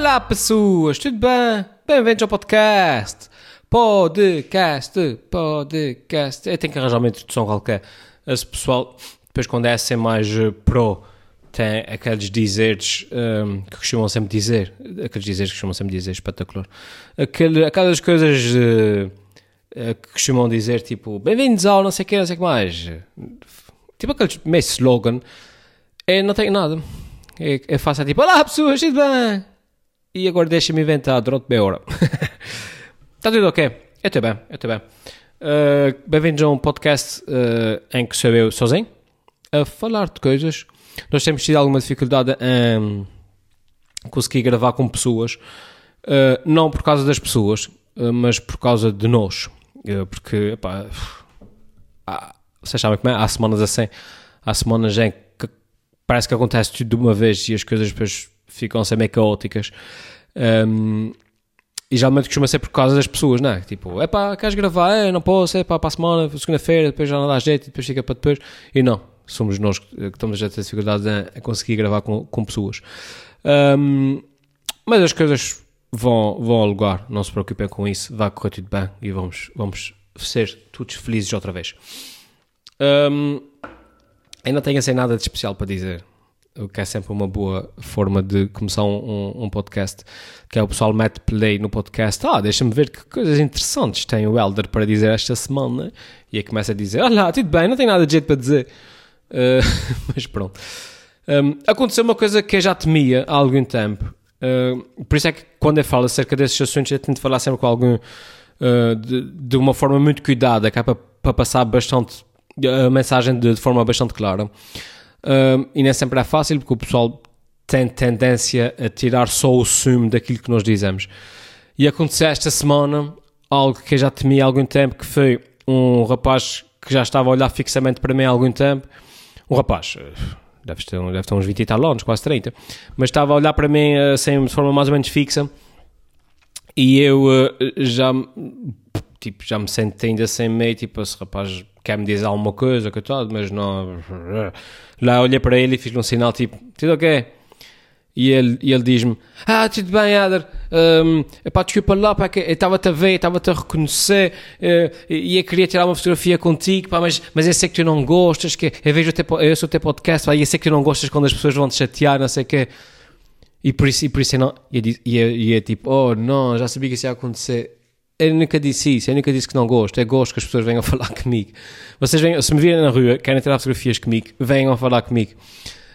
Olá pessoas, tudo bem? Bem-vindos ao podcast. Podcast, podcast. Eu tenho que arranjar uma introdução qualquer. Esse pessoal, depois quando é assim mais eh, pro, tem aqueles dizeres um, que costumam sempre dizer. Aqueles dizeres que costumam sempre dizer, espetacular. Aquele, aquelas coisas uh, que costumam dizer, tipo, bem-vindos ao não sei o que, não sei o que mais. Tipo aqueles meio slogan. Eu não tenho nada. Eu, eu faço tipo, olá pessoas, tudo bem? E agora deixa-me inventar durante meia hora. Está tudo ok? Eu estou bem, eu estou bem. Uh, Bem-vindos a um podcast uh, em que sou eu sozinho a falar de coisas. Nós temos tido alguma dificuldade em conseguir gravar com pessoas, uh, não por causa das pessoas, mas por causa de nós. porque, pá, há, vocês sabem como é? Há semanas assim, há semanas em que parece que acontece tudo de uma vez e as coisas depois ficam meio caóticas. Um, e geralmente costuma ser por causa das pessoas, não é? Tipo, é pá, queres gravar? É, não posso, é pá, para a semana, segunda-feira, depois já não dá jeito, depois fica para depois. E não, somos nós que estamos a ter dificuldades a, conseguir gravar com, com pessoas. Um, mas as coisas vão, vão ao lugar, não se preocupem com isso, vai correr tudo bem e vamos, vamos ser todos felizes outra vez. Um, ainda tenho assim nada de especial para dizer o que é sempre uma boa forma de começar um, um, um, podcast, que é o pessoal mete play no podcast, ah, deixa-me ver que coisas interessantes tem o Elder para dizer esta semana, e aí começa a dizer, olha, tudo bem, não tem nada de jeito para dizer, uh, mas pronto. Um, aconteceu uma coisa que eu já temia há algum tempo, uh, por isso é que quando eu falo acerca desses assuntos, eu tento falar sempre com algum, uh, de, de, uma forma muito cuidada, que é para, para passar bastante, a mensagem de, de forma bastante clara. E nem sempre é fácil porque o pessoal tem tendência a tirar só o sumo daquilo que nós dizemos. E aconteceu esta semana algo que eu já temia há algum tempo, que foi um rapaz que já estava a olhar fixamente para mim há algum tempo. Um rapaz, eh, deve ter, deve ter uns 20 e tal anos, quase 30, mas estava a olhar para mim assim, de forma mais ou menos fixa. E eu uh, já, tipo, já me senti ainda sem meio, tipo, esse rapaz quer-me dizer alguma coisa, que tal, mas não. Lá olhei para ele e fiz um sinal tipo, tudo ok? E ele, e ele diz-me: Ah, tudo bem, Ader. Um, epá, desculpa lá, pá, que eu estava-te a ver, estava-te a reconhecer uh, e eu queria tirar uma fotografia contigo, pá, mas, mas eu sei que tu não gostas, que eu vejo teu, eu sou o teu podcast, pá, e eu sei que tu não gostas quando as pessoas vão te chatear, não sei o quê. E por isso, e por isso eu não. E é tipo: Oh, não, já sabia que isso ia acontecer eu nunca disse isso, eu nunca disse que não gosto, é gosto que as pessoas venham falar comigo. Vocês venham, se me virem na rua, querem tirar fotografias comigo, venham falar comigo.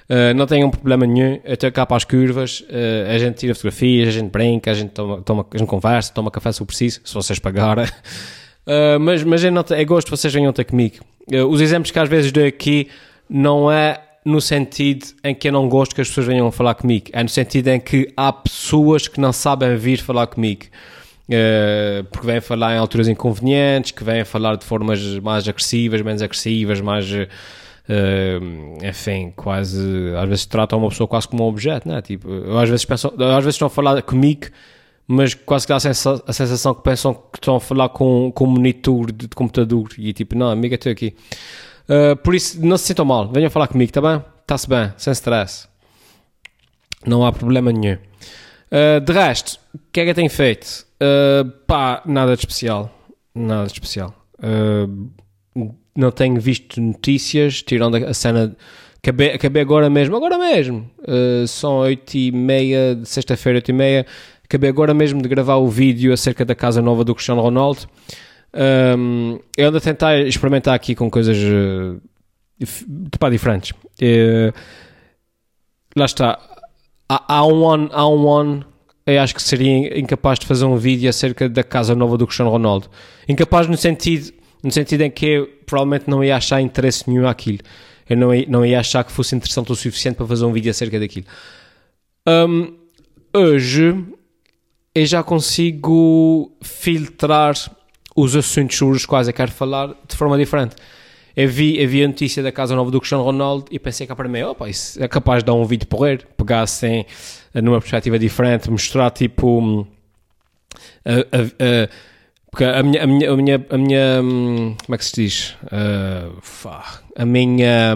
Uh, não tenham problema nenhum, eu estou cá para as curvas, uh, a gente tira fotografias, a gente brinca, a gente, toma, toma, a gente conversa, toma café se for preciso, se vocês pagarem. Uh, mas mas eu não, é gosto que vocês venham ter comigo. os exemplos que às vezes dou aqui não é no sentido em que eu não gosto que as pessoas venham falar comigo, é no sentido em que há pessoas que não sabem vir falar comigo. Uh, porque vêm falar em alturas inconvenientes, que vêm falar de formas mais agressivas, menos agressivas, mais. Uh, enfim, quase. Às vezes tratam uma pessoa quase como um objeto, né? Tipo, eu às vezes penso, às vezes estão a falar comigo, mas quase que dá a, sensa, a sensação que pensam que estão a falar com, com um monitor de, de computador e tipo, não, amiga, estou aqui. Uh, por isso, não se sintam mal, venham falar comigo, tá bem? Está-se bem, sem stress. Não há problema nenhum. Uh, de resto, o que é que tenho feito? Uh, pá, nada de especial. Nada de especial. Uh, não tenho visto notícias, tirando a cena. Acabei, acabei agora mesmo, agora mesmo. Uh, são 8 e meia, de sexta-feira, 8 e meia. Acabei agora mesmo de gravar o vídeo acerca da casa nova do Cristiano Ronaldo. Um, eu ando a tentar experimentar aqui com coisas uh, pá, diferentes. Uh, lá está. Há, um ano, há um ano eu acho que seria incapaz de fazer um vídeo acerca da casa nova do Cristiano Ronaldo. Incapaz no sentido, no sentido em que eu provavelmente não ia achar interesse nenhum àquilo. Eu não ia, não ia achar que fosse interessante o suficiente para fazer um vídeo acerca daquilo. Um, hoje eu já consigo filtrar os assuntos sobre os quais eu quero falar de forma diferente. Eu vi, eu vi a notícia da casa nova do Cristiano Ronaldo e pensei cá para mim, opa, isso é capaz de dar um vídeo porreiro, pegar assim numa perspectiva diferente, mostrar tipo a, a, a, porque a minha, a minha, a minha, a minha como é que se diz? Uh, a minha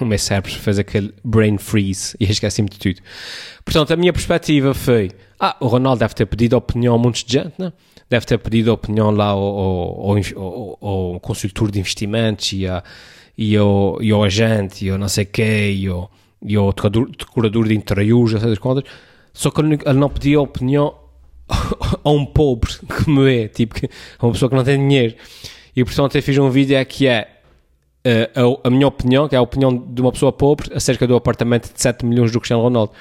o meu cérebro fez aquele brain freeze e esqueci-me de tudo. Portanto, a minha perspectiva foi: ah, o Ronaldo deve ter pedido opinião a muitos de gente, né? Deve ter pedido opinião lá ao, ao, ao, ao consultor de investimentos e, a, e, ao, e ao agente e ao não sei quê e ao, e ao decorador de interiores, essas contas. Só que ele não pedia opinião a um pobre me é, tipo, a uma pessoa que não tem dinheiro. E portanto eu fiz um vídeo que é uh, a, a, minha opinião, que é a opinião de uma pessoa pobre, acerca do apartamento de 7 milhões do Cristiano Ronaldo.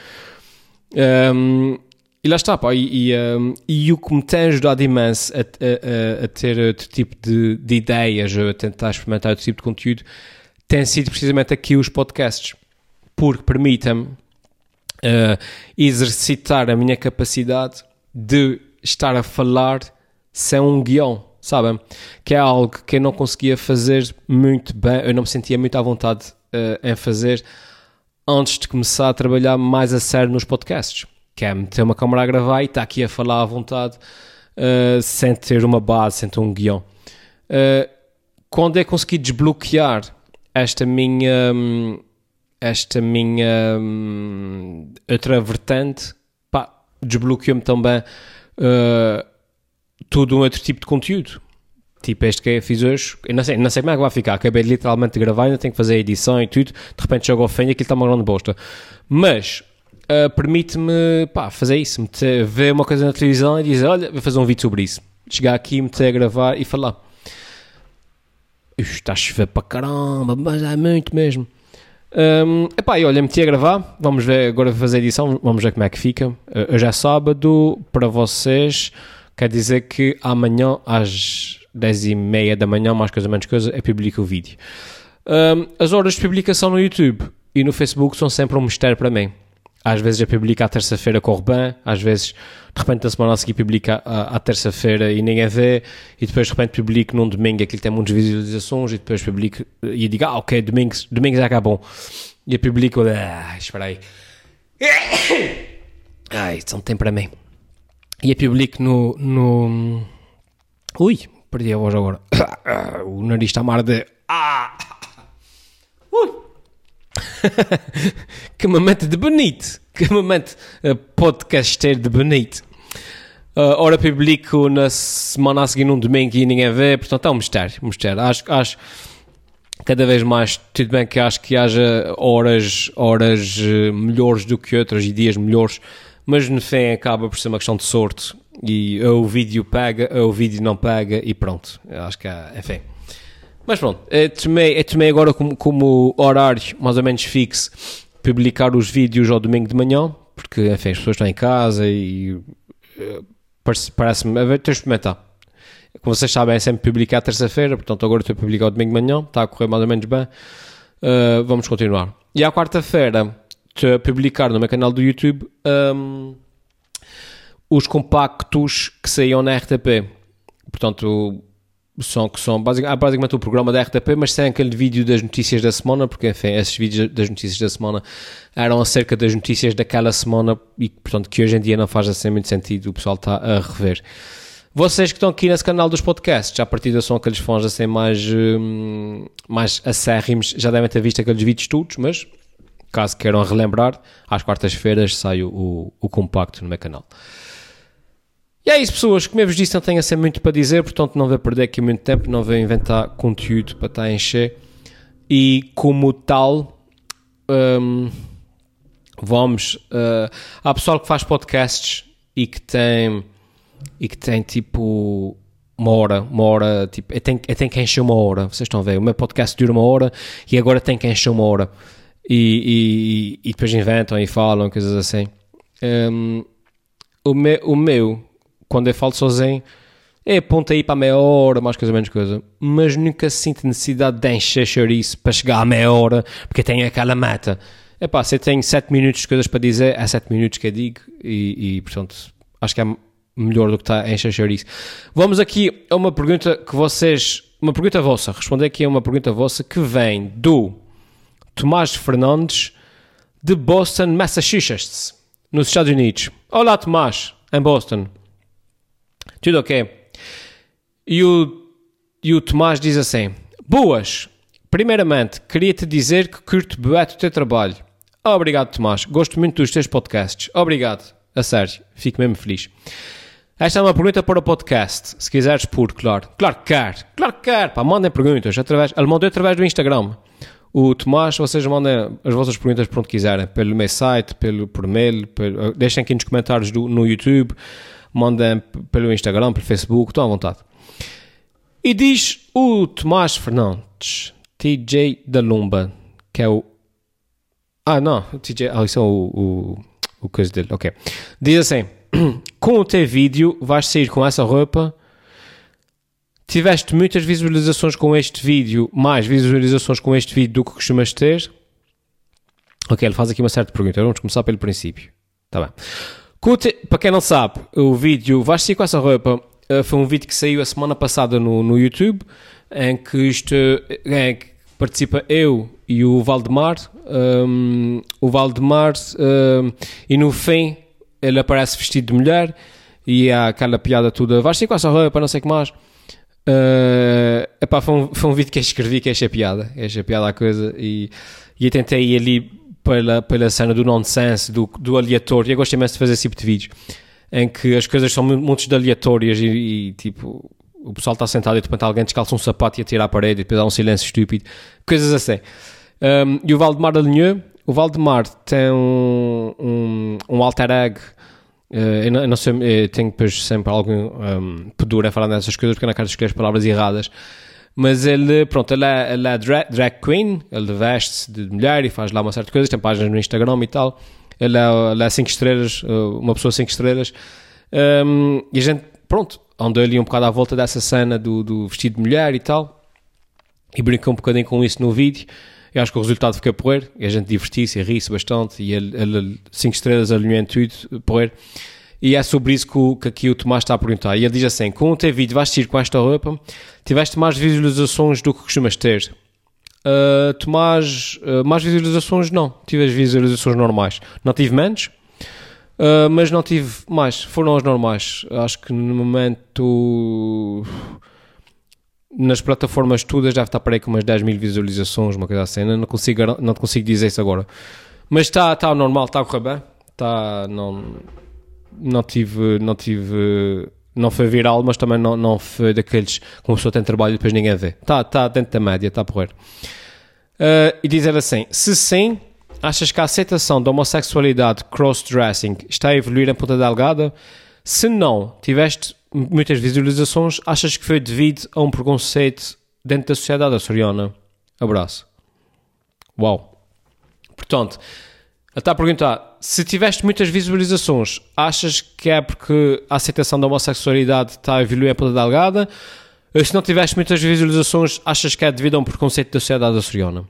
Um, e lá está, pá, e, e, um, e, o que me tem ajudado imenso a, a, a ter outro tipo de, de, ideias, a tentar experimentar outro tipo de conteúdo, tem sido precisamente aqui os podcasts, porque permitem-me uh, exercitar a minha capacidade de estar a falar sem um guião, sabem? Que é algo que eu não conseguia fazer muito bem, eu não me sentia muito à vontade uh, em fazer antes de começar a trabalhar mais a sério nos podcasts. Que é meter uma câmera a gravar e estar aqui a falar à vontade, uh, sem ter uma base, sem ter um guião. Uh, quando eu consegui desbloquear esta minha. Um, esta minha outra vertente, pá, desbloqueou-me também uh, todo um outro tipo de conteúdo. Tipo este que eu fiz hoje, eu não sei, não sei como é que vai ficar. Acabei literalmente de gravar, ainda tenho que fazer a edição e tudo. De repente jogo ao fim e aquilo está uma grande bosta. Mas uh, permite-me fazer isso, meter, ver uma coisa na televisão e dizer: Olha, vou fazer um vídeo sobre isso. Chegar aqui, meter a gravar e falar. Está a chover para caramba, mas é muito mesmo. Um, epá, e olha, meti a gravar, vamos ver, agora vou fazer a edição, vamos ver como é que fica. Uh, hoje é sábado, para vocês, quer dizer que amanhã às 10 e meia da manhã, mais coisa menos coisa, é publico o vídeo. Um, as horas de publicação no YouTube e no Facebook são sempre um mistério para mim. Às vezes eu publico à terça-feira corre bem, às vezes de repente na semana a seguir publico à, terça-feira e ninguém vê, e depois de repente publico num domingo aquilo tem muitas visualizações, e depois publico e digo, ah, ok, é que é bom. E eu publico, ah, espera aí. Ai, isso não tem para mim. E eu publico no, no... Ui, perdi a voz agora. O nariz está a mar de... Ah! Ui! que momento de bonito, que momento uh, podcaster de bonito. Uh, ora publico na semana a seguir num domingo e ninguém vê, portanto é um mistério, um mistério. Acho, acho cada vez mais, tudo bem que acho que haja horas, horas uh, melhores do que outras e dias melhores, mas no fim acaba por ser uma questão de sorte e ou o vídeo pega, ou o vídeo não pega e pronto. Acho que é, enfim. Mas pronto, eu tomei, eu tomei agora como, como horário mais ou menos fixo publicar os vídeos ao domingo de manhã, porque enfim, as pessoas estão em casa e eh, parece-me. A experimentar. Como vocês sabem, é sempre publicar terça-feira, portanto agora estou a publicar ao domingo de manhã, está a correr mais ou menos bem. Uh, vamos continuar. E à quarta-feira estou a publicar no meu canal do YouTube um, os compactos que saíam na RTP. Portanto, são, que são basicamente, basicamente o programa da RTP, mas sem aquele vídeo das notícias da semana, porque enfim, esses vídeos das notícias da semana eram acerca das notícias daquela semana e portanto que hoje em dia não faz assim muito sentido, o pessoal está a rever. Vocês que estão aqui nesse canal dos podcasts, à partida são aqueles fãs assim mais, hum, mais acérrimos, já devem ter visto aqueles vídeos todos, mas caso queiram relembrar, às quartas-feiras sai o, o compacto no meu canal. E é isso, pessoas. Como eu vos disse, não tenho assim muito para dizer, portanto não vou perder aqui muito tempo, não vou inventar conteúdo para estar a encher. E como tal, um, vamos. Uh, há pessoal que faz podcasts e que tem, e que tem tipo uma hora, uma hora, tipo, eu tenho, eu tenho que encher uma hora, vocês estão a ver, o meu podcast dura uma hora e agora tem que encher uma hora. E, e, e depois inventam e falam, coisas assim. Um, o, meu, o meu quando eu falo sozinho, é ponto aí para meia hora, mais coisa menos coisa. Mas nunca sinto necessidade de encher chouriço para chegar à meia hora, porque tenho aquela meta. É pá, se eu tenho 7 minutos de coisas para dizer, é 7 minutos que eu digo e, e portanto, acho que é melhor do que está a encher chouriço. Vamos aqui a uma pergunta que vocês, uma pergunta vossa, responder aqui a uma pergunta vossa que vem do Tomás Fernandes de Boston, Massachusetts, nos Estados Unidos. Olá Tomás, em Boston. Tudo ok. E o, e o Tomás diz assim: Boas, Primeiramente, queria-te dizer que curto bué do teu trabalho. Obrigado, Tomás. Gosto muito dos teus podcasts. Obrigado. A sério. Fico mesmo feliz. Esta é uma pergunta para o podcast. Se quiseres por, claro. Claro que quer. Claro que quer. Pá, mandem perguntas. Através, ele mandou através do Instagram. O Tomás, vocês mandem as vossas perguntas por onde quiserem. Pelo meu site, pelo, por mail. Pelo, deixem aqui nos comentários do, no YouTube. Mandem pelo Instagram, pelo Facebook. Estão à vontade. E diz o Tomás Fernandes, TJ da Lumba, que é o. Ah, não. TJ. Ah, isso é o, o, o coisa dele. Ok. Diz assim com o teu vídeo vais sair com essa roupa. Tiveste muitas visualizações com este vídeo, mais visualizações com este vídeo do que costumas ter. Ok, ele faz aqui uma certa pergunta. Vamos começar pelo princípio. Tá bem. Para quem não sabe, o vídeo vais sair com essa roupa uh, foi um vídeo que saiu a semana passada no, no YouTube, em que isto, em que participa eu e o Valdemar. Um, o Valdemar, um, e no fim ele aparece vestido de mulher e há aquela piada toda, vais ser com essa roupa, não sei o que mais. Uh, epá, foi, um, foi um vídeo que eu escrevi que achei piada, achei piada a coisa e, e eu tentei ali pela, pela cena do nonsense, do, do aleatório, eu gosto imenso de fazer esse tipo de vídeos em que as coisas são muito aleatórias e, e tipo o pessoal está sentado e de repente alguém descalça um sapato e atira à parede e depois há um silêncio estúpido, coisas assim. Um, e o Valdemar alinhou, o Valdemar tem um, um, um alter Uh, eu, não, eu não sei, eu tenho depois sempre algum um, pedura a falar dessas coisas porque eu não quero escolher as palavras erradas. Mas ele, pronto, ele é, ele é drag, drag queen, ele veste-se de mulher e faz lá uma certa coisa, tem páginas no Instagram e tal. Ele é, ele é cinco estrelas, eh, uma pessoa cinco estrelas. Um, e a gente, pronto, andou ali um bocado à volta dessa cena do, do vestido de mulher e tal. E brincou um bocadinho com isso no vídeo. Eu acho que o resultado fica porreiro, e a gente divertiu-se e ri-se bastante, e ele, ele cinco estrelas alinhou em tudo, porreiro. E é sobre isso que, que aqui o Tomás está a perguntar. E ele diz assim: com o teu vídeo vais ir com esta roupa, tiveste mais visualizações do que costumas ter? Uh, Tomás, uh, mais visualizações não. Tive as visualizações normais. Não tive menos, uh, mas não tive mais. Foram as normais. Acho que no momento nas plataformas todas deve estar para aí com umas 10 mil visualizações, uma coisa assim. Não consigo, não consigo dizer isso agora. Mas está, está normal, está a correr bem. Está, não, não tive, não tive, não foi viral, mas também não, não foi daqueles que uma pessoa tem trabalho e depois ninguém vê. Está, está dentro da média, está a porrer. Uh, e dizer assim, se sim, achas que a aceitação da homossexualidade cross-dressing está a evoluir em Ponta Delgada? Se não, tiveste muitas visualizações, achas que foi devido a um preconceito dentro da sociedade açoriana? Abraço. Uau. Portanto, está a perguntar, se tiveste muitas visualizações, achas que é porque a aceitação da homossexualidade está a evoluir a delgada? Ou se não tiveste muitas visualizações, achas que é devido a um preconceito da sociedade açoriana?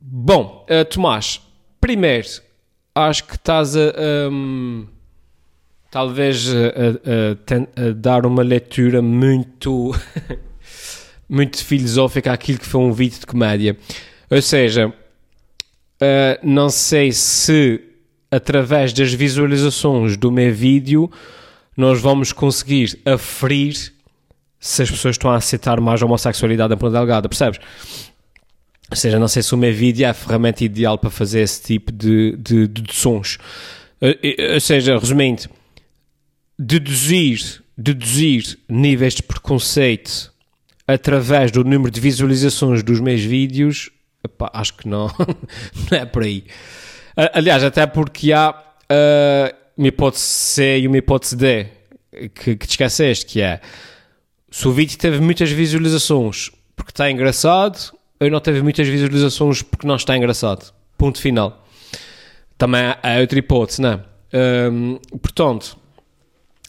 Bom, uh, Tomás, primeiro, acho que estás a... Um, talvez a, a, a, a, dar uma leitura muito muito filosófica àquilo que foi um vídeo de comédia. Ou seja, uh, não sei se através das visualizações do meu vídeo nós vamos conseguir aferir se as pessoas estão a aceitar mais a homossexualidade da Ponta Delgada, percebes? Ou seja, não sei se o meu vídeo é a ferramenta ideal para fazer esse tipo de, de, de sons. Uh, ou seja, resumindo, deduzir, deduzir níveis de preconceito através do número de visualizações dos meus vídeos, epá, acho que não, não é por aí. Aliás, até porque há uh, uma hipótese C e uma hipótese D que, que te esqueceste, que é se o vídeo teve muitas visualizações porque está engraçado, ou não teve muitas visualizações porque não está engraçado. Ponto final. Também há outra hipótese, não é? Um, portanto,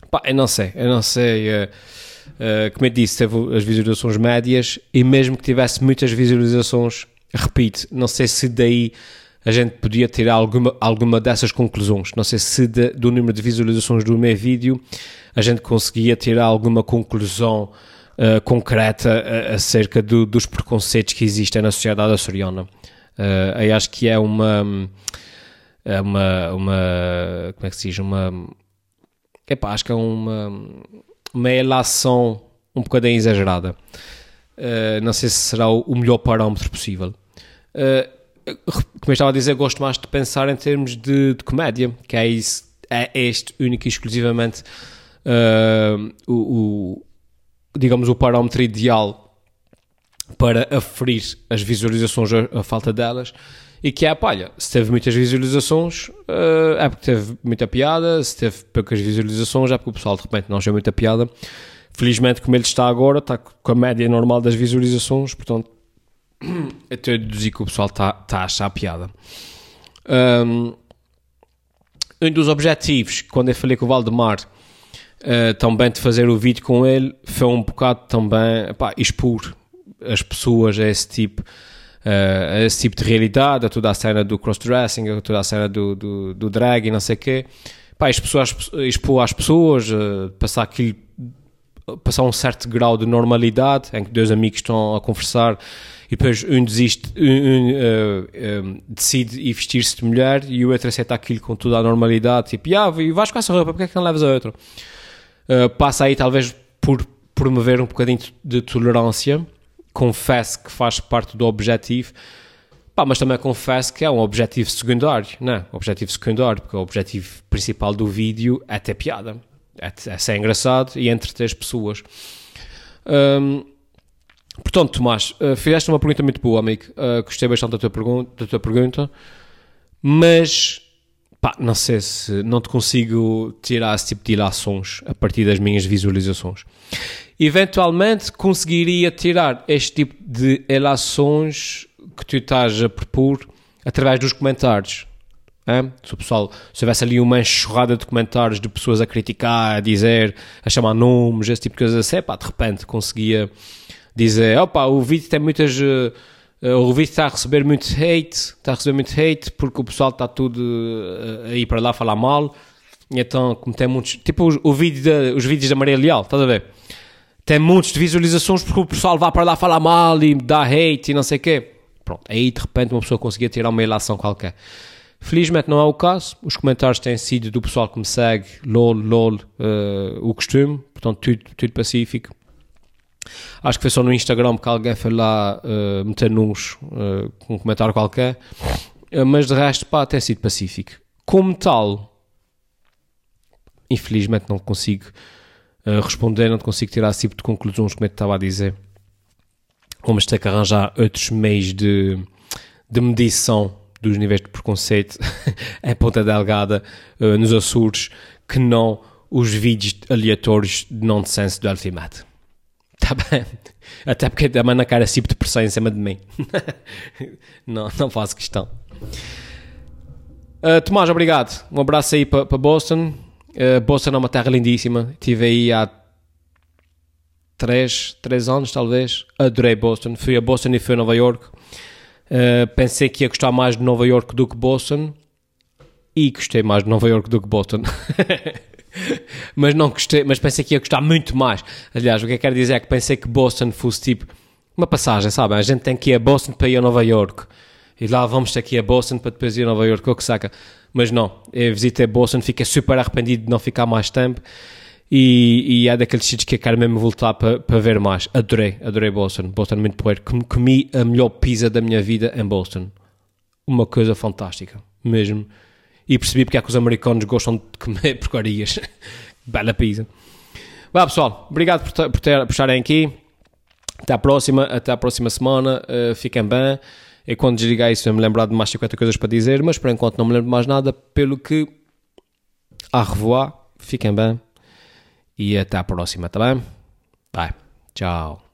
Pá, eu não sei, eu não sei. Uh, uh, como eu disse, teve as visualizações médias e mesmo que tivesse muitas visualizações, repito, não sei se daí a gente podia tirar alguma, alguma dessas conclusões. Não sei se de, do número de visualizações do meu vídeo a gente conseguia tirar alguma conclusão uh, concreta acerca do, dos preconceitos que existem na sociedade açoriana. Uh, eu acho que é uma, é uma, uma como é que se diz, uma Epá, acho que é uma, uma elação um bocadinho exagerada. Uh, não sei se será o, melhor parâmetro possível. Uh, como eu estava a dizer, gosto mais de pensar em termos de, de comédia, que é, isso, é este único e exclusivamente uh, o, o, digamos, o parâmetro ideal para aferir as visualizações, a, a falta delas, e que é, palha, se teve muitas visualizações uh, é porque teve muita piada, se teve poucas visualizações é porque o pessoal de repente não achou muita piada. Felizmente, como ele está agora, está com a média normal das visualizações, portanto, até eu deduzi que o pessoal está, está a achar piada. Um, um dos objetivos, quando eu falei com o Valdemar, uh, também de fazer o vídeo com ele, foi um bocado também epá, expor as pessoas a esse tipo uh, a esse tipo de realidade, a toda a cena do crossdressing, a toda a cena do, do, do drag e não sei o quê. Expor às, expor às pessoas, uh, passar aquilo, passar um certo grau de normalidade em que dois amigos estão a conversar e depois um desiste, um, um, uh, decide ir vestir-se de mulher e o outro aceita aquilo com toda a normalidade, tipo, ah, vais com essa roupa, porque é que não levas a outra? Uh, passa aí talvez por promover um bocadinho de tolerância confesso que faz parte do objetivo, pá, mas também confesso que é um objetivo secundário, não é? Objetivo secundário, porque o objetivo principal do vídeo é ter piada, é, é ser engraçado e entreter as pessoas. Um, portanto, Tomás, uh, fizeste uma pergunta muito boa, amigo. Uh, gostei bastante da tua, da tua pergunta, mas pá, não sei se não te consigo tirar esse tipo de ilações a partir das minhas visualizações eventualmente conseguiria tirar este tipo de relações que tu estás a propor através dos comentários. Se o pessoal, se houvesse ali uma enxurrada de comentários de pessoas a criticar, a dizer, a chamar nomes, esse tipo de coisas assim, pá, de repente conseguia dizer, opa, o vídeo tem muitas, uh, o vídeo está a receber muito hate, está a receber muito hate porque o pessoal está tudo a ir para lá falar mal, então, como tem muitos, tipo o, o vídeo de, os vídeos da Maria Leal, estás a ver? tem montes de visualizações porque o pessoal vai para lá falar mal e dá hate e não sei o quê. Pronto, aí de repente uma pessoa conseguia tirar uma ilação qualquer. Felizmente não é o caso. Os comentários têm sido do pessoal que me segue, lol, lol, uh, o costume. Portanto, tudo, tudo pacífico. Acho que foi só no Instagram que alguém foi lá uh, meter nos uh, com um comentário qualquer. Uh, mas de resto, pá, tem sido pacífico. Como tal, infelizmente não consigo responder, não consigo tirar esse tipo de conclusões, como eu estava a dizer. Vamos ter que arranjar outros meios de, de medição dos níveis de preconceito em Ponta Delgada, uh, nos Açores, que não os vídeos aleatórios de nonsense do Ultimate. Está bem? Até porque também na cara tipo de pressão em cima de mim. não, não faço questão. Uh, Tomás, obrigado. Um abraço aí para Boston. Uh, Boston é uma terra lindíssima. Estive aí há 3, 3 anos, talvez. Adorei Boston. Fui a Boston e fui a Nova York. Uh, pensei que ia gostar mais de Nova York do que Boston. E gostei mais de Nova York do que Boston. mas não gostei, mas pensei que ia gostar muito mais. Aliás, o que eu quero dizer é que pensei que Boston fosse tipo uma passagem, sabe? A gente tem que ir a Boston para ir a Nova York. E lá vamos ter que ir a Boston para depois ir a Nova York, ou que saca. Mas não, eu visitei Boston, fiquei super arrependido de não ficar mais tempo. E, e é daqueles sítios que eu quero mesmo voltar para, para ver mais. Adorei, adorei Boston. Boston é muito porreiro. Comi a melhor pizza da minha vida em Boston. Uma coisa fantástica, mesmo. E percebi porque é que os americanos gostam de comer porcarias. Bela pizza. Vá pessoal, obrigado por, por, ter, por estarem aqui. Até à próxima, até à próxima semana. Uh, fiquem bem. E quando desligar isso, eu me lembrar de mais 50 coisas para dizer, mas por enquanto não me lembro mais nada, pelo que. A revoar, fiquem bem e até à próxima, tá bem? Vai, tchau.